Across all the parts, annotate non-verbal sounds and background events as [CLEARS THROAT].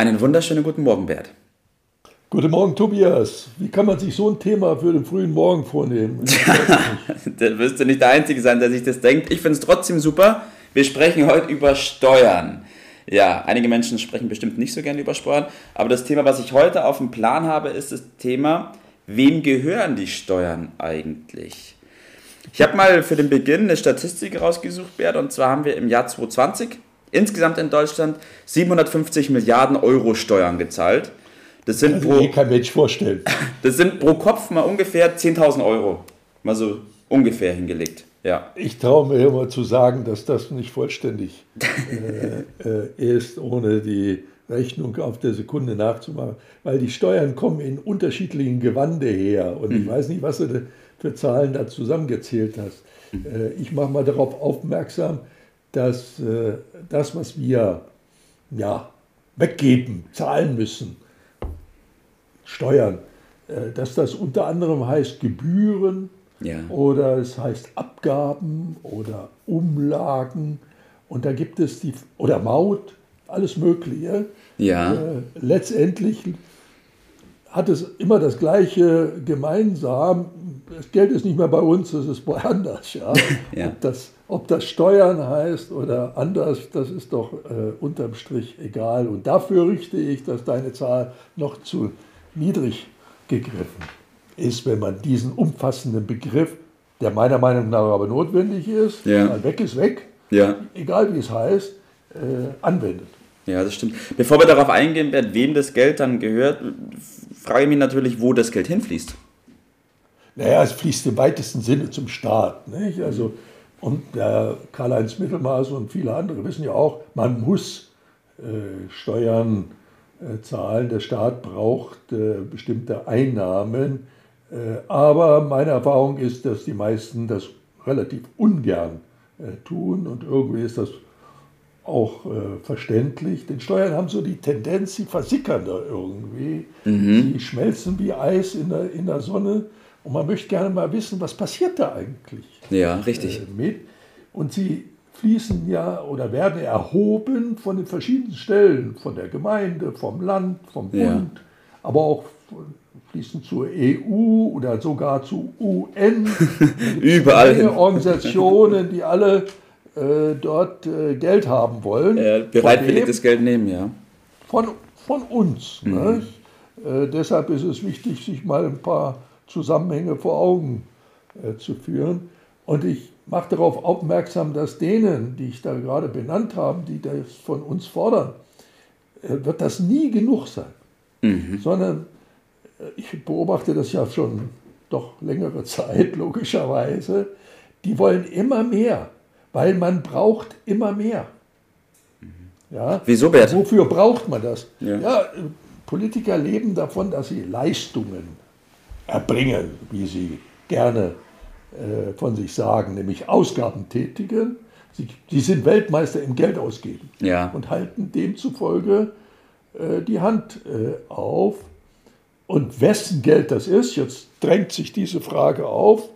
Einen wunderschönen guten Morgen, Bert. Guten Morgen, Tobias. Wie kann man sich so ein Thema für den frühen Morgen vornehmen? da wirst du nicht der Einzige sein, der sich das denkt. Ich finde es trotzdem super. Wir sprechen heute über Steuern. Ja, einige Menschen sprechen bestimmt nicht so gerne über Steuern, aber das Thema, was ich heute auf dem Plan habe, ist das Thema, wem gehören die Steuern eigentlich? Ich habe mal für den Beginn eine Statistik rausgesucht, Bert, und zwar haben wir im Jahr 2020 insgesamt in Deutschland 750 Milliarden Euro Steuern gezahlt. Das sind pro, kein Mensch vorstellen. [LAUGHS] Das sind pro Kopf mal ungefähr 10.000 Euro. Mal so ungefähr hingelegt. Ja. Ich traue mir immer zu sagen, dass das nicht vollständig [LAUGHS] äh, äh, ist, ohne die Rechnung auf der Sekunde nachzumachen. Weil die Steuern kommen in unterschiedlichen Gewande her. Und mhm. ich weiß nicht, was du für Zahlen da zusammengezählt hast. Mhm. Äh, ich mache mal darauf aufmerksam, dass äh, das, was wir ja, weggeben, zahlen müssen, Steuern, äh, dass das unter anderem heißt Gebühren ja. oder es heißt Abgaben oder Umlagen und da gibt es die, oder Maut, alles Mögliche. Ja. Äh, letztendlich hat es immer das Gleiche gemeinsam. Das Geld ist nicht mehr bei uns, das ist woanders. Ja? [LAUGHS] ja. Ob, das, ob das Steuern heißt oder anders, das ist doch äh, unterm Strich egal. Und dafür richte ich, dass deine Zahl noch zu niedrig gegriffen ist, wenn man diesen umfassenden Begriff, der meiner Meinung nach aber notwendig ist, ja. mal weg ist weg, ja. egal wie es heißt, äh, anwendet. Ja, das stimmt. Bevor wir darauf eingehen, wem das Geld dann gehört, frage ich mich natürlich, wo das Geld hinfließt. Naja, es fließt im weitesten Sinne zum Staat. Nicht? Also, und der Karl-Heinz Mittelmaß und viele andere wissen ja auch, man muss äh, Steuern äh, zahlen. Der Staat braucht äh, bestimmte Einnahmen. Äh, aber meine Erfahrung ist, dass die meisten das relativ ungern äh, tun und irgendwie ist das auch äh, verständlich. Denn Steuern haben so die Tendenz, sie versickern da irgendwie. Mhm. Sie schmelzen wie Eis in der, in der Sonne. Und man möchte gerne mal wissen, was passiert da eigentlich. Ja, richtig. Äh, mit. Und sie fließen ja oder werden erhoben von den verschiedenen Stellen, von der Gemeinde, vom Land, vom Bund, ja. aber auch fließen zur EU oder sogar zu UN. [LAUGHS] Überall. Organisationen, die alle äh, dort äh, Geld haben wollen. Äh, bereitwilliges Geld nehmen, ja. Von, von uns. Mhm. Äh, deshalb ist es wichtig, sich mal ein paar Zusammenhänge vor Augen äh, zu führen. Und ich mache darauf aufmerksam, dass denen, die ich da gerade benannt habe, die das von uns fordern, äh, wird das nie genug sein. Mhm. Sondern ich beobachte das ja schon doch längere Zeit, [LAUGHS] logischerweise, die wollen immer mehr weil man braucht immer mehr. Ja? Wieso, Bert? Wofür braucht man das? Ja. ja. Politiker leben davon, dass sie Leistungen erbringen, wie sie gerne äh, von sich sagen, nämlich Ausgaben tätigen. Sie, sie sind Weltmeister im Geld ausgeben ja. und halten demzufolge äh, die Hand äh, auf. Und wessen Geld das ist, jetzt drängt sich diese Frage auf.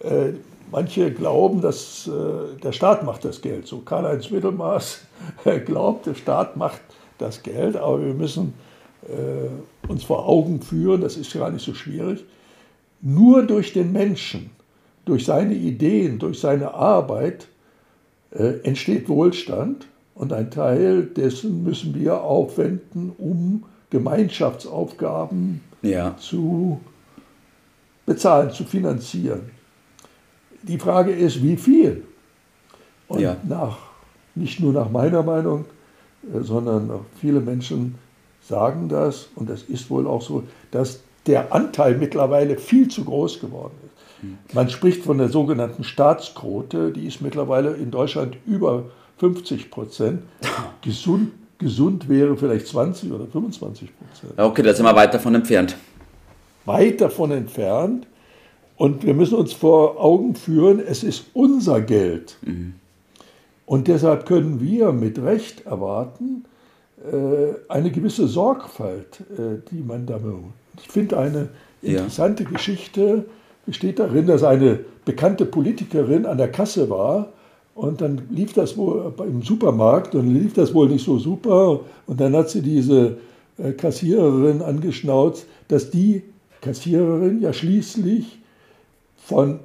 Äh, Manche glauben, dass äh, der Staat macht das Geld. So Karl-Heinz Mittelmaß [LAUGHS] glaubt, der Staat macht das Geld, aber wir müssen äh, uns vor Augen führen, das ist gar nicht so schwierig, nur durch den Menschen, durch seine Ideen, durch seine Arbeit äh, entsteht Wohlstand und ein Teil dessen müssen wir aufwenden, um Gemeinschaftsaufgaben ja. zu bezahlen, zu finanzieren. Die Frage ist, wie viel? Und ja. nach, nicht nur nach meiner Meinung, äh, sondern viele Menschen sagen das, und das ist wohl auch so, dass der Anteil mittlerweile viel zu groß geworden ist. Man spricht von der sogenannten Staatsquote, die ist mittlerweile in Deutschland über 50 Prozent. Gesund, gesund wäre vielleicht 20 oder 25 Prozent. Okay, da sind wir weit davon entfernt. Weit davon entfernt. Und wir müssen uns vor Augen führen, es ist unser Geld. Mhm. Und deshalb können wir mit Recht erwarten, äh, eine gewisse Sorgfalt, äh, die man da Ich finde eine interessante ja. Geschichte besteht darin, dass eine bekannte Politikerin an der Kasse war und dann lief das wohl im Supermarkt und lief das wohl nicht so super. Und dann hat sie diese äh, Kassiererin angeschnauzt, dass die Kassiererin ja schließlich von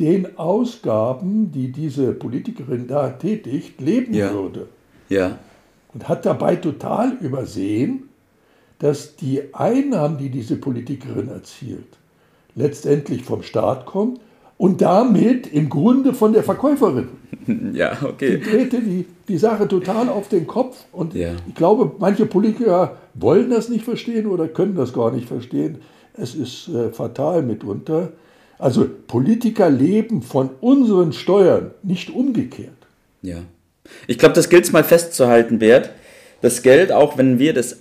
den Ausgaben, die diese Politikerin da tätigt, leben ja. würde. Ja. Und hat dabei total übersehen, dass die Einnahmen, die diese Politikerin erzielt, letztendlich vom Staat kommen und damit im Grunde von der Verkäuferin. [LAUGHS] Ja, okay. Die drehte die, die Sache total auf den Kopf und ja. ich glaube, manche Politiker wollen das nicht verstehen oder können das gar nicht verstehen. Es ist äh, fatal mitunter. Also Politiker leben von unseren Steuern, nicht umgekehrt. Ja. Ich glaube, das gilt es mal festzuhalten, Bert. Das Geld, auch wenn wir das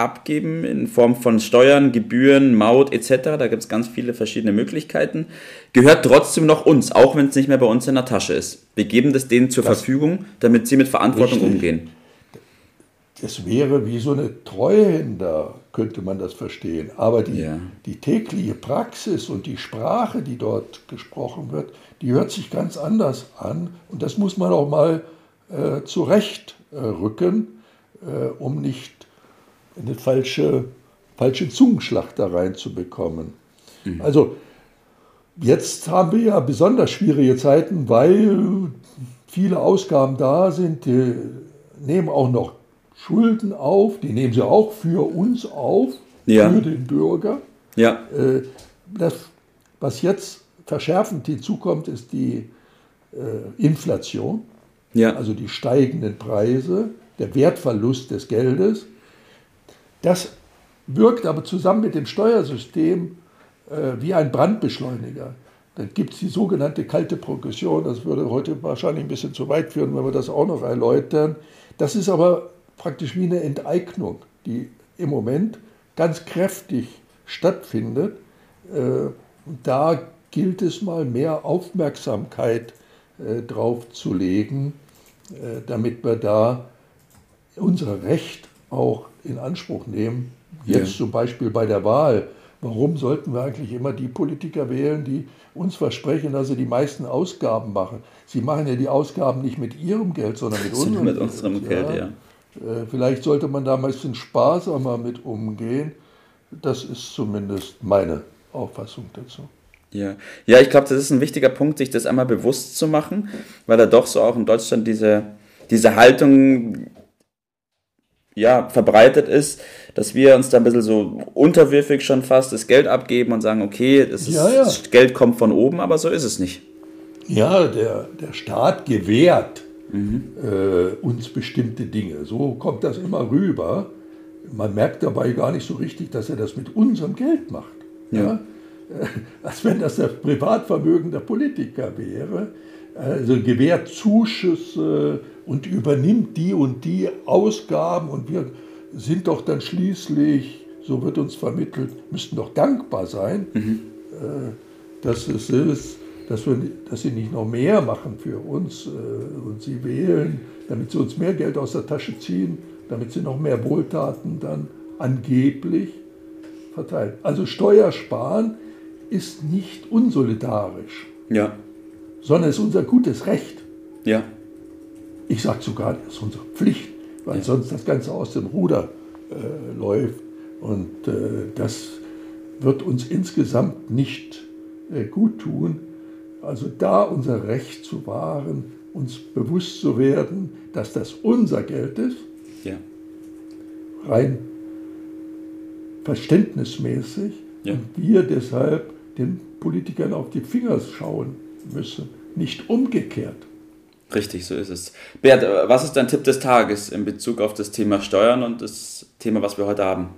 abgeben in Form von Steuern, Gebühren, Maut etc., da gibt es ganz viele verschiedene Möglichkeiten, gehört trotzdem noch uns, auch wenn es nicht mehr bei uns in der Tasche ist. Wir geben das denen zur das Verfügung, damit sie mit Verantwortung richtig. umgehen. Es wäre wie so eine Treuhänder, könnte man das verstehen. Aber die, ja. die tägliche Praxis und die Sprache, die dort gesprochen wird, die hört sich ganz anders an. Und das muss man auch mal äh, zurechtrücken, äh, um nicht eine falsche, falsche Zungenschlacht da reinzubekommen. Mhm. Also jetzt haben wir ja besonders schwierige Zeiten, weil viele Ausgaben da sind, die nehmen auch noch Schulden auf, die nehmen sie auch für uns auf, ja. für den Bürger. Ja. Äh, das, was jetzt verschärfend hinzukommt, ist die äh, Inflation, ja. also die steigenden Preise, der Wertverlust des Geldes. Das wirkt aber zusammen mit dem Steuersystem äh, wie ein Brandbeschleuniger. Dann gibt es die sogenannte kalte Progression. Das würde heute wahrscheinlich ein bisschen zu weit führen, wenn wir das auch noch erläutern. Das ist aber praktisch wie eine Enteignung, die im Moment ganz kräftig stattfindet. Äh, da gilt es mal mehr Aufmerksamkeit äh, drauf zu legen, äh, damit wir da unser Recht auch in Anspruch nehmen. Jetzt ja. zum Beispiel bei der Wahl. Warum sollten wir eigentlich immer die Politiker wählen, die uns versprechen, dass sie die meisten Ausgaben machen? Sie machen ja die Ausgaben nicht mit ihrem Geld, sondern mit unserem, mit unserem Geld. Geld ja. Äh, vielleicht sollte man da mal ein bisschen sparsamer mit umgehen. Das ist zumindest meine Auffassung dazu. Ja, ja ich glaube, das ist ein wichtiger Punkt, sich das einmal bewusst zu machen, weil da doch so auch in Deutschland diese, diese Haltung ja, verbreitet ist, dass wir uns da ein bisschen so unterwürfig schon fast das Geld abgeben und sagen, okay, das, ist, ja, ja. das Geld kommt von oben, aber so ist es nicht. Ja, der, der Staat gewährt mhm. äh, uns bestimmte Dinge. So kommt das immer rüber. Man merkt dabei gar nicht so richtig, dass er das mit unserem Geld macht. Ja. ja? Als wenn das das Privatvermögen der Politiker wäre. Also gewährt Zuschüsse und übernimmt die und die Ausgaben und wir sind doch dann schließlich, so wird uns vermittelt, müssten doch dankbar sein, mhm. Äh, dass es ist, dass, wir, dass sie nicht noch mehr machen für uns äh, und sie wählen, damit sie uns mehr Geld aus der Tasche ziehen, damit sie noch mehr Wohltaten dann angeblich verteilen. Also Steuersparen ist nicht unsolidarisch, ja. sondern ist unser gutes Recht. Ja. Ich sage sogar, das ist unsere Pflicht, weil ja. sonst das Ganze aus dem Ruder äh, läuft. Und äh, das wird uns insgesamt nicht äh, gut tun. Also da unser Recht zu wahren, uns bewusst zu werden, dass das unser Geld ist, ja. rein verständnismäßig, ja. und wir deshalb den Politikern auf die Finger schauen müssen, nicht umgekehrt. Richtig, so ist es. Bert, was ist dein Tipp des Tages in Bezug auf das Thema Steuern und das Thema, was wir heute haben?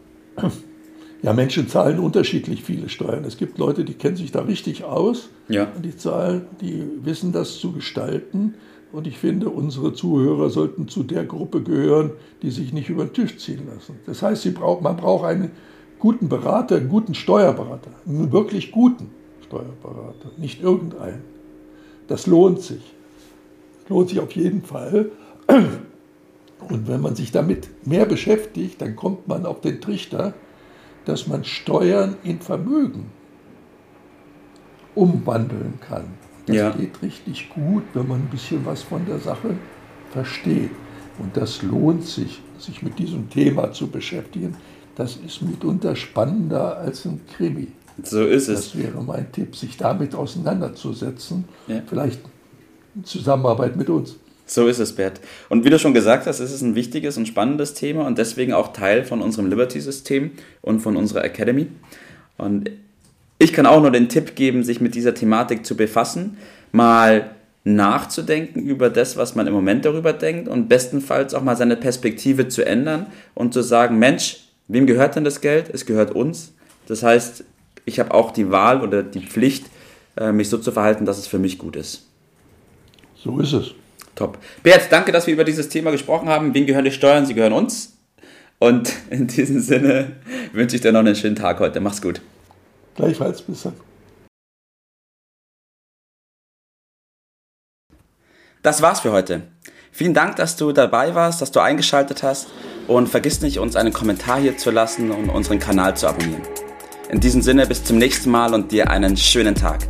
Ja, Menschen zahlen unterschiedlich viele Steuern. Es gibt Leute, die kennen sich da richtig aus. Ja. Und die zahlen, die wissen das zu gestalten. Und ich finde, unsere Zuhörer sollten zu der Gruppe gehören, die sich nicht über den Tisch ziehen lassen. Das heißt, sie braucht, man braucht einen guten Berater, einen guten Steuerberater, einen wirklich guten Steuerberater, nicht irgendeinen. Das lohnt sich. Lohnt sich auf jeden Fall. [CLEARS THROAT] Und wenn man sich damit mehr beschäftigt, dann kommt man auf den Trichter, dass man Steuern in Vermögen umwandeln kann. Das ja. geht richtig gut, wenn man ein bisschen was von der Sache versteht. Und das lohnt sich, sich mit diesem Thema zu beschäftigen. Das ist mitunter spannender als ein Krimi. So ist es. Das wäre mein Tipp, sich damit auseinanderzusetzen. Ja. Vielleicht Zusammenarbeit mit uns. So ist es, Bert. Und wie du schon gesagt hast, ist es ein wichtiges und spannendes Thema und deswegen auch Teil von unserem Liberty-System und von unserer Academy. Und ich kann auch nur den Tipp geben, sich mit dieser Thematik zu befassen, mal nachzudenken über das, was man im Moment darüber denkt und bestenfalls auch mal seine Perspektive zu ändern und zu sagen, Mensch, wem gehört denn das Geld? Es gehört uns. Das heißt, ich habe auch die Wahl oder die Pflicht, äh, mich so zu verhalten, dass es für mich gut ist. So ist es. Top. Bert, danke, dass wir über dieses Thema gesprochen haben. Wem gehören die Steuern? Sie gehören uns. Und [LAUGHS] in diesem Sinne wünsche ich dir noch einen schönen Tag heute. Mach's gut. Gleichfalls, bis dann. Das war's für heute. Vielen Dank, dass du dabei warst, dass du eingeschaltet hast und vergiss nicht, uns einen Kommentar hier zu lassen und unseren Kanal zu abonnieren. In diesem Sinne, bis zum nächsten Mal und dir einen schönen Tag.